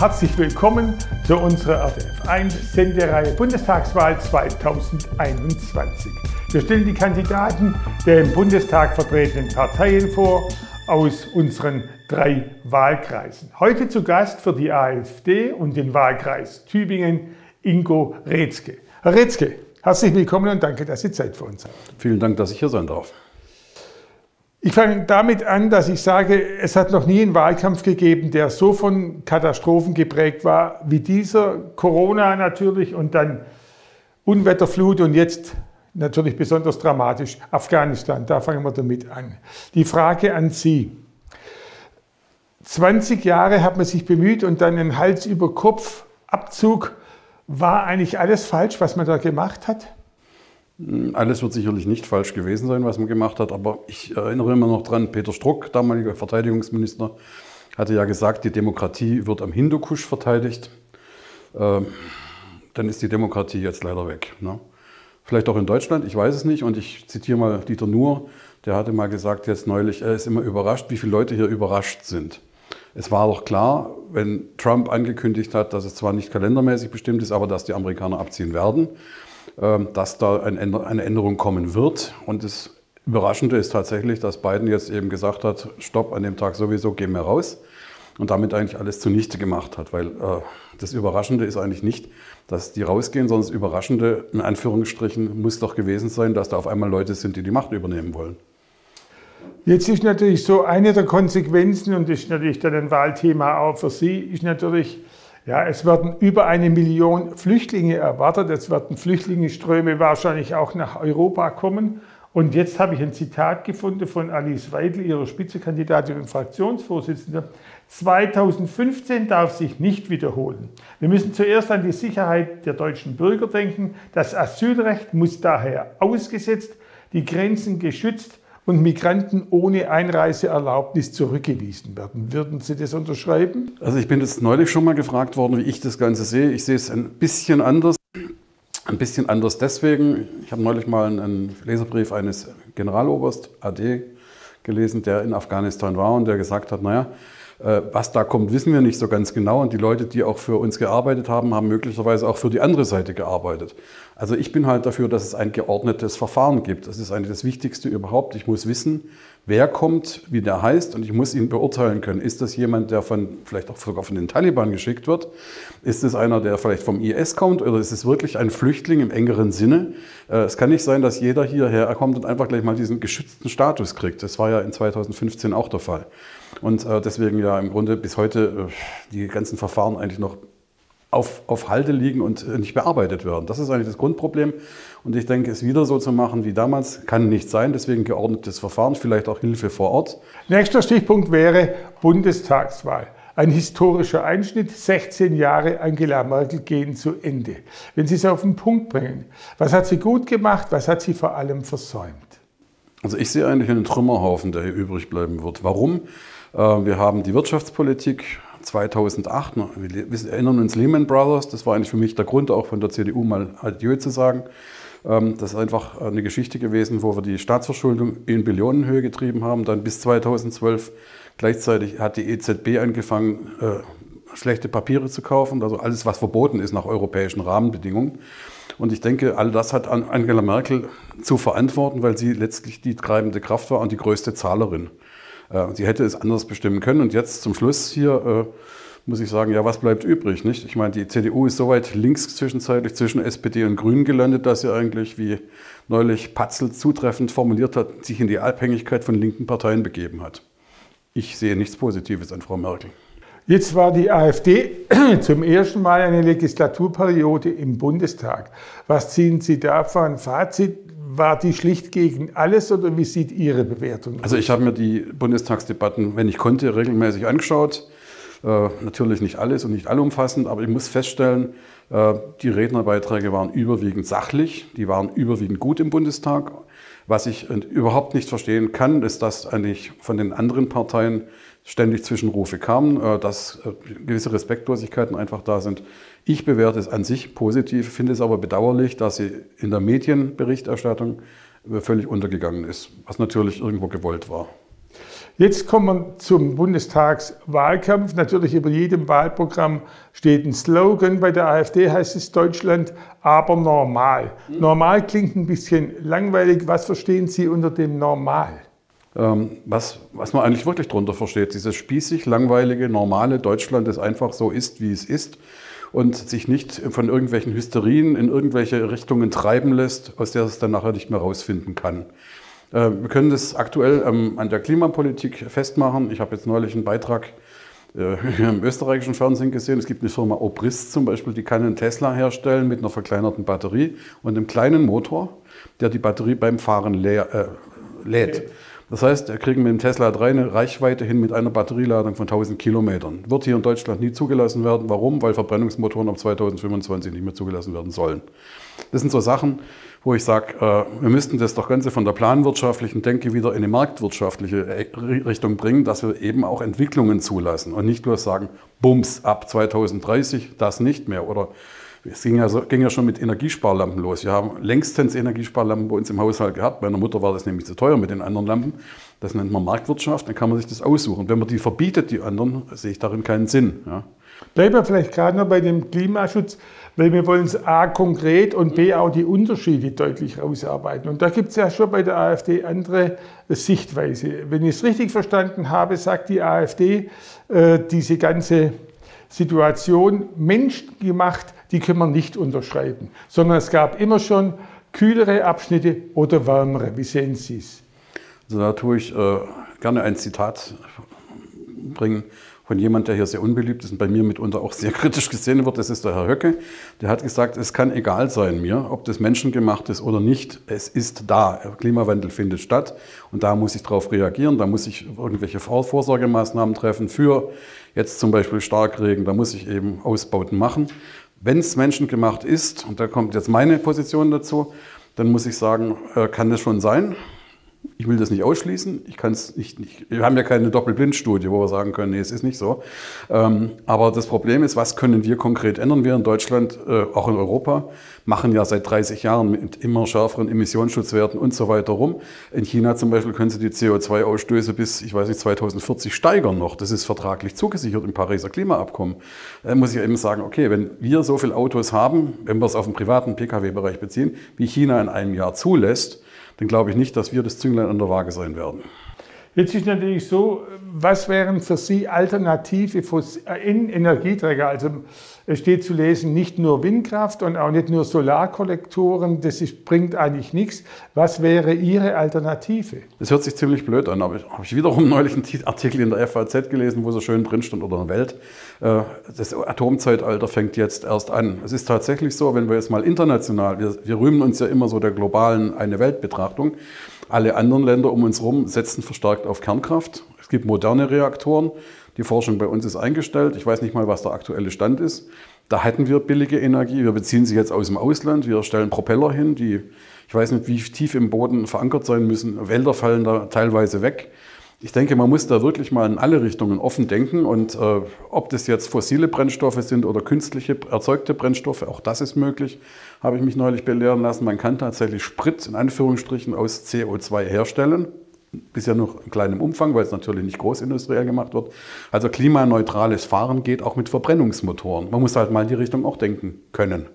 Herzlich willkommen zu unserer RDF1 Sendereihe Bundestagswahl 2021. Wir stellen die Kandidaten der im Bundestag vertretenen Parteien vor aus unseren drei Wahlkreisen. Heute zu Gast für die AfD und den Wahlkreis Tübingen Ingo Retzke. Herr Retzke, herzlich willkommen und danke, dass Sie Zeit für uns haben. Vielen Dank, dass ich hier sein darf. Ich fange damit an, dass ich sage, es hat noch nie einen Wahlkampf gegeben, der so von Katastrophen geprägt war wie dieser. Corona natürlich und dann Unwetterflut und jetzt natürlich besonders dramatisch Afghanistan. Da fangen wir damit an. Die Frage an Sie. 20 Jahre hat man sich bemüht und dann ein Hals über Kopf Abzug. War eigentlich alles falsch, was man da gemacht hat? Alles wird sicherlich nicht falsch gewesen sein, was man gemacht hat, aber ich erinnere immer noch dran, Peter Struck, damaliger Verteidigungsminister, hatte ja gesagt, die Demokratie wird am Hindukusch verteidigt. Ähm, dann ist die Demokratie jetzt leider weg. Ne? Vielleicht auch in Deutschland, ich weiß es nicht. Und ich zitiere mal Dieter Nuhr, der hatte mal gesagt jetzt neulich, er ist immer überrascht, wie viele Leute hier überrascht sind. Es war doch klar, wenn Trump angekündigt hat, dass es zwar nicht kalendermäßig bestimmt ist, aber dass die Amerikaner abziehen werden, dass da eine Änderung kommen wird. Und das Überraschende ist tatsächlich, dass Biden jetzt eben gesagt hat, stopp, an dem Tag sowieso, gehen wir raus. Und damit eigentlich alles zunichte gemacht hat. Weil äh, das Überraschende ist eigentlich nicht, dass die rausgehen, sondern das Überraschende, in Anführungsstrichen, muss doch gewesen sein, dass da auf einmal Leute sind, die die Macht übernehmen wollen. Jetzt ist natürlich so eine der Konsequenzen, und das ist natürlich dann ein Wahlthema auch für Sie, ist natürlich, ja, es werden über eine Million Flüchtlinge erwartet. Es werden Flüchtlingsströme wahrscheinlich auch nach Europa kommen. Und jetzt habe ich ein Zitat gefunden von Alice Weidel, ihrer Spitzenkandidatin und Fraktionsvorsitzender. 2015 darf sich nicht wiederholen. Wir müssen zuerst an die Sicherheit der deutschen Bürger denken. Das Asylrecht muss daher ausgesetzt, die Grenzen geschützt und Migranten ohne Einreiseerlaubnis zurückgewiesen werden. Würden Sie das unterschreiben? Also ich bin jetzt neulich schon mal gefragt worden, wie ich das Ganze sehe. Ich sehe es ein bisschen anders. Ein bisschen anders deswegen. Ich habe neulich mal einen Leserbrief eines Generaloberst AD gelesen, der in Afghanistan war und der gesagt hat, naja, was da kommt, wissen wir nicht so ganz genau. Und die Leute, die auch für uns gearbeitet haben, haben möglicherweise auch für die andere Seite gearbeitet. Also ich bin halt dafür, dass es ein geordnetes Verfahren gibt. Das ist eigentlich das Wichtigste überhaupt. Ich muss wissen, wer kommt, wie der heißt und ich muss ihn beurteilen können. Ist das jemand, der von, vielleicht auch sogar von den Taliban geschickt wird? Ist es einer, der vielleicht vom IS kommt oder ist es wirklich ein Flüchtling im engeren Sinne? Äh, es kann nicht sein, dass jeder hierher kommt und einfach gleich mal diesen geschützten Status kriegt. Das war ja in 2015 auch der Fall. Und äh, deswegen ja im Grunde bis heute äh, die ganzen Verfahren eigentlich noch auf, auf Halde liegen und äh, nicht bearbeitet werden. Das ist eigentlich das Grundproblem. Und ich denke, es wieder so zu machen wie damals, kann nicht sein. Deswegen geordnetes Verfahren, vielleicht auch Hilfe vor Ort. Nächster Stichpunkt wäre Bundestagswahl. Ein historischer Einschnitt, 16 Jahre Angela Merkel gehen zu Ende. Wenn Sie es auf den Punkt bringen, was hat sie gut gemacht, was hat sie vor allem versäumt? Also ich sehe eigentlich einen Trümmerhaufen, der hier übrig bleiben wird. Warum? Äh, wir haben die Wirtschaftspolitik 2008, wir erinnern uns Lehman Brothers, das war eigentlich für mich der Grund, auch von der CDU mal Adieu zu sagen. Ähm, das ist einfach eine Geschichte gewesen, wo wir die Staatsverschuldung in Billionenhöhe getrieben haben. Dann bis 2012 gleichzeitig hat die EZB angefangen, äh, schlechte Papiere zu kaufen, also alles, was verboten ist nach europäischen Rahmenbedingungen. Und ich denke, all das hat Angela Merkel zu verantworten, weil sie letztlich die treibende Kraft war und die größte Zahlerin. Äh, sie hätte es anders bestimmen können. Und jetzt zum Schluss hier äh, muss ich sagen, ja, was bleibt übrig? Nicht? Ich meine, die CDU ist so weit links zwischenzeitlich zwischen SPD und Grünen gelandet, dass sie eigentlich, wie neulich Patzel zutreffend formuliert hat, sich in die Abhängigkeit von linken Parteien begeben hat. Ich sehe nichts Positives an Frau Merkel. Jetzt war die AfD zum ersten Mal eine Legislaturperiode im Bundestag. Was ziehen Sie davon? Fazit, war die schlicht gegen alles oder wie sieht Ihre Bewertung aus? Also ich habe mir die Bundestagsdebatten, wenn ich konnte, regelmäßig angeschaut. Äh, natürlich nicht alles und nicht allumfassend, aber ich muss feststellen, äh, die Rednerbeiträge waren überwiegend sachlich, die waren überwiegend gut im Bundestag. Was ich überhaupt nicht verstehen kann, ist, dass eigentlich von den anderen Parteien ständig Zwischenrufe kamen, äh, dass gewisse Respektlosigkeiten einfach da sind. Ich bewerte es an sich positiv, finde es aber bedauerlich, dass sie in der Medienberichterstattung völlig untergegangen ist, was natürlich irgendwo gewollt war. Jetzt kommen wir zum Bundestagswahlkampf. Natürlich über jedem Wahlprogramm steht ein Slogan. Bei der AfD heißt es Deutschland, aber normal. Normal klingt ein bisschen langweilig. Was verstehen Sie unter dem Normal? Ähm, was, was man eigentlich wirklich darunter versteht, dieses spießig, langweilige, normale Deutschland, das einfach so ist, wie es ist und sich nicht von irgendwelchen Hysterien in irgendwelche Richtungen treiben lässt, aus der es dann nachher nicht mehr rausfinden kann. Äh, wir können das aktuell ähm, an der Klimapolitik festmachen. Ich habe jetzt neulich einen Beitrag äh, im österreichischen Fernsehen gesehen. Es gibt eine Firma Obrist zum Beispiel, die kann einen Tesla herstellen mit einer verkleinerten Batterie und einem kleinen Motor, der die Batterie beim Fahren leer, äh, lädt. Das heißt, er kriegt mit dem Tesla 3 eine Reichweite hin mit einer Batterieladung von 1000 Kilometern. Wird hier in Deutschland nie zugelassen werden. Warum? Weil Verbrennungsmotoren ab 2025 nicht mehr zugelassen werden sollen. Das sind so Sachen, wo ich sage, äh, wir müssten das doch Ganze von der planwirtschaftlichen Denke wieder in eine marktwirtschaftliche Richtung bringen, dass wir eben auch Entwicklungen zulassen und nicht bloß sagen, bums, ab 2030 das nicht mehr oder es ging ja, so, ging ja schon mit Energiesparlampen los. Wir haben längstens Energiesparlampen bei uns im Haushalt gehabt. Meiner Mutter war das nämlich zu teuer mit den anderen Lampen. Das nennt man Marktwirtschaft, dann kann man sich das aussuchen. Wenn man die verbietet, die anderen, sehe ich darin keinen Sinn. Ja. Bleiben wir vielleicht gerade noch bei dem Klimaschutz, weil wir wollen es A konkret und B auch die Unterschiede deutlich rausarbeiten. Und da gibt es ja schon bei der AfD andere Sichtweise. Wenn ich es richtig verstanden habe, sagt die AfD, äh, diese ganze Situation menschgemacht die können wir nicht unterschreiben, sondern es gab immer schon kühlere Abschnitte oder wärmere. Wie sehen Sie es? Also da tue ich äh, gerne ein Zitat bringen von jemand, der hier sehr unbeliebt ist und bei mir mitunter auch sehr kritisch gesehen wird. Das ist der Herr Höcke. Der hat gesagt, es kann egal sein mir, ob das menschengemacht ist oder nicht. Es ist da. Klimawandel findet statt und da muss ich darauf reagieren. Da muss ich irgendwelche Vorsorgemaßnahmen treffen für jetzt zum Beispiel Starkregen. Da muss ich eben Ausbauten machen. Wenn es menschengemacht ist, und da kommt jetzt meine Position dazu, dann muss ich sagen, äh, kann das schon sein. Ich will das nicht ausschließen. Ich kann es nicht, nicht, Wir haben ja keine Doppelblindstudie, wo wir sagen können, nee, es ist nicht so. Ähm, aber das Problem ist, was können wir konkret ändern? Wir in Deutschland, äh, auch in Europa, machen ja seit 30 Jahren mit immer schärferen Emissionsschutzwerten und so weiter rum. In China zum Beispiel können sie die CO2-Ausstöße bis, ich weiß nicht, 2040 steigern noch. Das ist vertraglich zugesichert im Pariser Klimaabkommen. Da muss ich eben sagen, okay, wenn wir so viele Autos haben, wenn wir es auf den privaten Pkw-Bereich beziehen, wie China in einem Jahr zulässt, dann glaube ich nicht, dass wir das Zünglein an der Waage sein werden. Jetzt ist natürlich so, was wären für Sie alternative äh, Energieträger? Also es steht zu lesen, nicht nur Windkraft und auch nicht nur Solarkollektoren, das ist, bringt eigentlich nichts. Was wäre Ihre Alternative? Das hört sich ziemlich blöd an, aber habe ich wiederum neulich einen Artikel in der FAZ gelesen, wo so schön drin stand oder in der Welt. Äh, das Atomzeitalter fängt jetzt erst an. Es ist tatsächlich so, wenn wir jetzt mal international, wir, wir rühmen uns ja immer so der globalen Eine-Welt-Betrachtung. Alle anderen Länder um uns herum setzen verstärkt auf Kernkraft. Es gibt moderne Reaktoren. Die Forschung bei uns ist eingestellt. Ich weiß nicht mal, was der aktuelle Stand ist. Da hätten wir billige Energie. Wir beziehen sie jetzt aus dem Ausland. Wir stellen Propeller hin, die, ich weiß nicht, wie tief im Boden verankert sein müssen. Wälder fallen da teilweise weg. Ich denke, man muss da wirklich mal in alle Richtungen offen denken. Und äh, ob das jetzt fossile Brennstoffe sind oder künstliche erzeugte Brennstoffe, auch das ist möglich, habe ich mich neulich belehren lassen. Man kann tatsächlich Sprit in Anführungsstrichen aus CO2 herstellen. Bisher nur in kleinem Umfang, weil es natürlich nicht großindustriell gemacht wird. Also klimaneutrales Fahren geht auch mit Verbrennungsmotoren. Man muss halt mal in die Richtung auch denken können.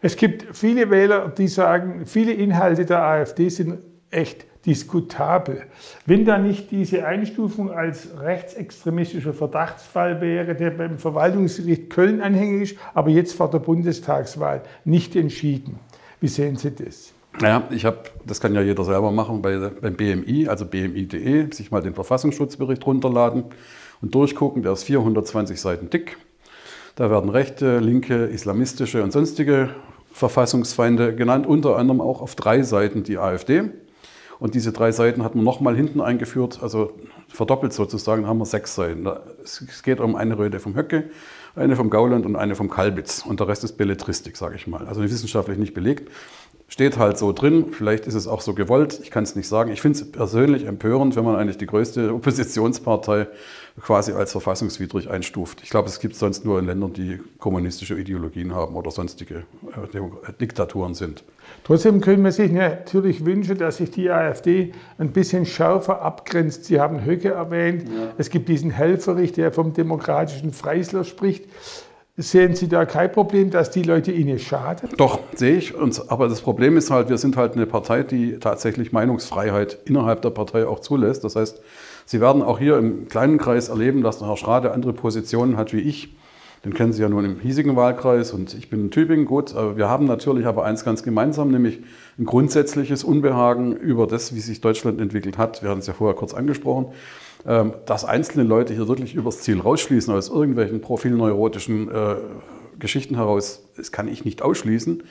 Es gibt viele Wähler, die sagen, viele Inhalte der AfD sind echt diskutabel. Wenn da nicht diese Einstufung als rechtsextremistischer Verdachtsfall wäre, der beim Verwaltungsgericht Köln anhängig ist, aber jetzt vor der Bundestagswahl nicht entschieden. Wie sehen Sie das? Ja, ich habe, das kann ja jeder selber machen bei, beim BMI, also bmi.de, sich mal den Verfassungsschutzbericht runterladen und durchgucken. Der ist 420 Seiten dick. Da werden rechte, linke, islamistische und sonstige Verfassungsfeinde genannt, unter anderem auch auf drei Seiten die AfD. Und diese drei Seiten hat man nochmal hinten eingeführt, also verdoppelt sozusagen, haben wir sechs Seiten. Es geht um eine Röte vom Höcke, eine vom Gauland und eine vom Kalbitz. Und der Rest ist Belletristik, sage ich mal. Also wissenschaftlich nicht belegt. Steht halt so drin, vielleicht ist es auch so gewollt, ich kann es nicht sagen. Ich finde es persönlich empörend, wenn man eigentlich die größte Oppositionspartei quasi als verfassungswidrig einstuft. Ich glaube, es gibt sonst nur in Ländern, die kommunistische Ideologien haben oder sonstige äh, Diktaturen sind. Trotzdem können wir sich natürlich wünschen, dass sich die AfD ein bisschen schärfer abgrenzt. Sie haben Höcke erwähnt. Ja. Es gibt diesen Helferich, der vom demokratischen Freisler spricht. Sehen Sie da kein Problem, dass die Leute Ihnen schaden? Doch, sehe ich. aber das Problem ist halt, wir sind halt eine Partei, die tatsächlich Meinungsfreiheit innerhalb der Partei auch zulässt. Das heißt, Sie werden auch hier im kleinen Kreis erleben, dass der Herr Schrade andere Positionen hat wie ich. Den kennen Sie ja nun im hiesigen Wahlkreis und ich bin in Tübingen. Gut, wir haben natürlich aber eins ganz gemeinsam, nämlich ein grundsätzliches Unbehagen über das, wie sich Deutschland entwickelt hat. Wir hatten es ja vorher kurz angesprochen. Ähm, dass einzelne Leute hier wirklich übers Ziel rausschließen aus irgendwelchen profilneurotischen äh, Geschichten heraus, das kann ich nicht ausschließen.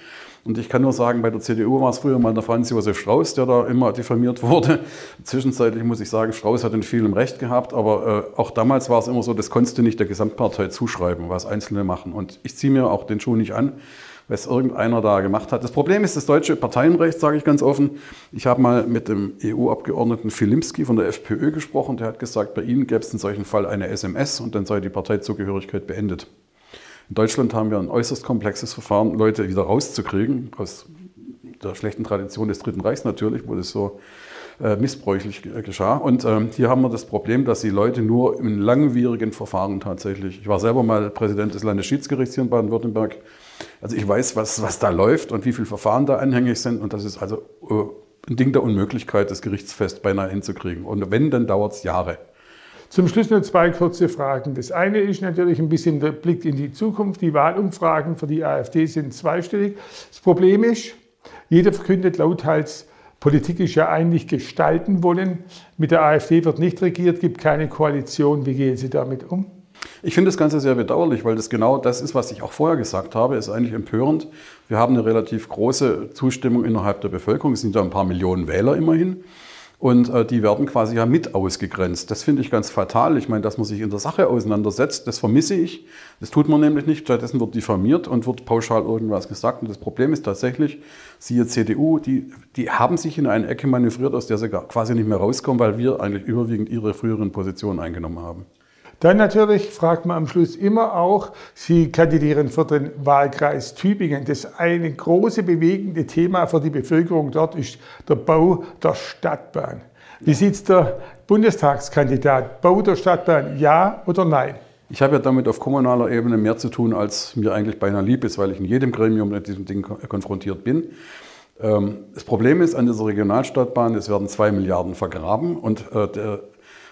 Und ich kann nur sagen, bei der CDU war es früher mal der Franz Josef Strauß, der da immer diffamiert wurde. Zwischenzeitlich muss ich sagen, Strauß hat in vielem Recht gehabt, aber äh, auch damals war es immer so, das konntest du nicht der Gesamtpartei zuschreiben, was Einzelne machen. Und ich ziehe mir auch den Schuh nicht an was irgendeiner da gemacht hat. Das Problem ist das deutsche Parteienrecht, sage ich ganz offen. Ich habe mal mit dem EU-Abgeordneten Filimski von der FPÖ gesprochen. Der hat gesagt, bei Ihnen gäbe es in solchen Fall eine SMS und dann sei die Parteizugehörigkeit beendet. In Deutschland haben wir ein äußerst komplexes Verfahren, Leute wieder rauszukriegen, aus der schlechten Tradition des Dritten Reichs natürlich, wo das so äh, missbräuchlich geschah. Und ähm, hier haben wir das Problem, dass die Leute nur im langwierigen Verfahren tatsächlich, ich war selber mal Präsident des Landesschiedsgerichts hier in Baden-Württemberg, also ich weiß, was, was da läuft und wie viele Verfahren da anhängig sind. Und das ist also äh, ein Ding der Unmöglichkeit, das Gerichtsfest beinahe hinzukriegen. Und wenn, dann dauert es Jahre. Zum Schluss nur zwei kurze Fragen. Das eine ist natürlich ein bisschen der Blick in die Zukunft. Die Wahlumfragen für die AfD sind zweistellig. Das Problem ist, jeder verkündet lauthals, Politik ist ja eigentlich gestalten wollen. Mit der AfD wird nicht regiert, gibt keine Koalition. Wie gehen Sie damit um? Ich finde das Ganze sehr bedauerlich, weil das genau das ist, was ich auch vorher gesagt habe, ist eigentlich empörend. Wir haben eine relativ große Zustimmung innerhalb der Bevölkerung. Es sind ja ein paar Millionen Wähler immerhin. Und äh, die werden quasi ja mit ausgegrenzt. Das finde ich ganz fatal. Ich meine, dass man sich in der Sache auseinandersetzt, das vermisse ich. Das tut man nämlich nicht. Stattdessen wird diffamiert und wird pauschal irgendwas gesagt. Und das Problem ist tatsächlich, siehe CDU, die, die haben sich in eine Ecke manövriert, aus der sie quasi nicht mehr rauskommen, weil wir eigentlich überwiegend ihre früheren Positionen eingenommen haben. Dann natürlich fragt man am Schluss immer auch, Sie kandidieren für den Wahlkreis Tübingen. Das eine große bewegende Thema für die Bevölkerung dort ist der Bau der Stadtbahn. Wie sieht es der Bundestagskandidat? Bau der Stadtbahn, ja oder nein? Ich habe ja damit auf kommunaler Ebene mehr zu tun, als mir eigentlich beinahe lieb ist, weil ich in jedem Gremium mit diesem Ding konfrontiert bin. Ähm, das Problem ist an dieser Regionalstadtbahn, es werden zwei Milliarden vergraben und äh, der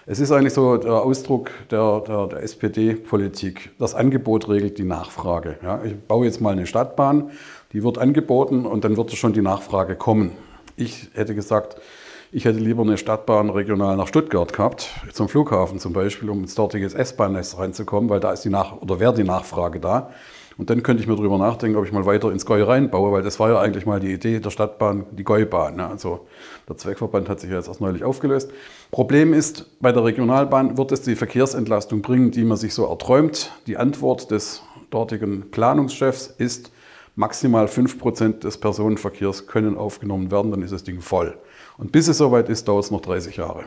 es ist eigentlich so der Ausdruck der, der, der SPD-Politik. Das Angebot regelt die Nachfrage. Ja, ich baue jetzt mal eine Stadtbahn, die wird angeboten und dann wird schon die Nachfrage kommen. Ich hätte gesagt, ich hätte lieber eine Stadtbahn regional nach Stuttgart gehabt, zum Flughafen zum Beispiel, um ins dortige S-Bahn-Netz reinzukommen, weil da ist die Nach oder wäre die Nachfrage da. Und dann könnte ich mir darüber nachdenken, ob ich mal weiter ins Goi reinbaue, weil das war ja eigentlich mal die Idee der Stadtbahn, die Goi-Bahn. Ne? Also der Zweckverband hat sich ja jetzt erst neulich aufgelöst. Problem ist, bei der Regionalbahn wird es die Verkehrsentlastung bringen, die man sich so erträumt. Die Antwort des dortigen Planungschefs ist, maximal 5% des Personenverkehrs können aufgenommen werden, dann ist das Ding voll. Und bis es soweit ist, dauert es noch 30 Jahre.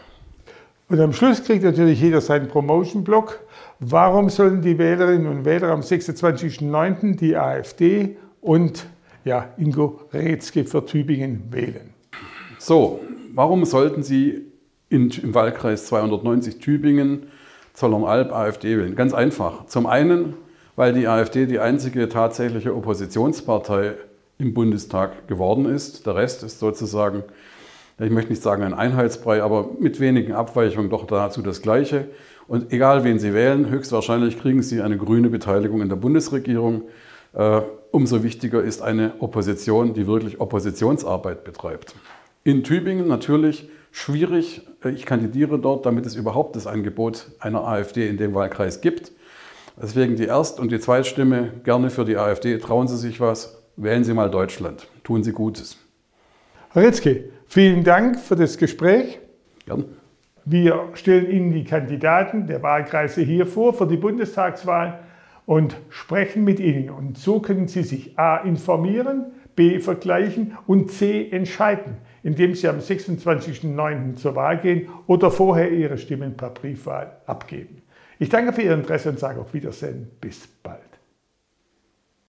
Und am Schluss kriegt natürlich jeder seinen Promotion-Block. Warum sollen die Wählerinnen und Wähler am 26.09. die AfD und ja, Ingo Retzke für Tübingen wählen? So, warum sollten Sie in, im Wahlkreis 290 Tübingen Zollernalb AfD wählen? Ganz einfach. Zum einen, weil die AfD die einzige tatsächliche Oppositionspartei im Bundestag geworden ist. Der Rest ist sozusagen, ich möchte nicht sagen ein Einheitsbrei, aber mit wenigen Abweichungen doch dazu das Gleiche. Und egal wen Sie wählen, höchstwahrscheinlich kriegen Sie eine grüne Beteiligung in der Bundesregierung. Äh, umso wichtiger ist eine Opposition, die wirklich Oppositionsarbeit betreibt. In Tübingen natürlich schwierig. Ich kandidiere dort, damit es überhaupt das Angebot einer AfD in dem Wahlkreis gibt. Deswegen die Erst- und die Zweitstimme gerne für die AfD. Trauen Sie sich was, wählen Sie mal Deutschland. Tun Sie Gutes. Herr Ritzke, vielen Dank für das Gespräch. Gerne. Wir stellen Ihnen die Kandidaten der Wahlkreise hier vor für die Bundestagswahl und sprechen mit ihnen. Und so können Sie sich A informieren, B vergleichen und C entscheiden, indem Sie am 26.09. zur Wahl gehen oder vorher Ihre Stimmen per Briefwahl abgeben. Ich danke für Ihr Interesse und sage auf Wiedersehen. Bis bald.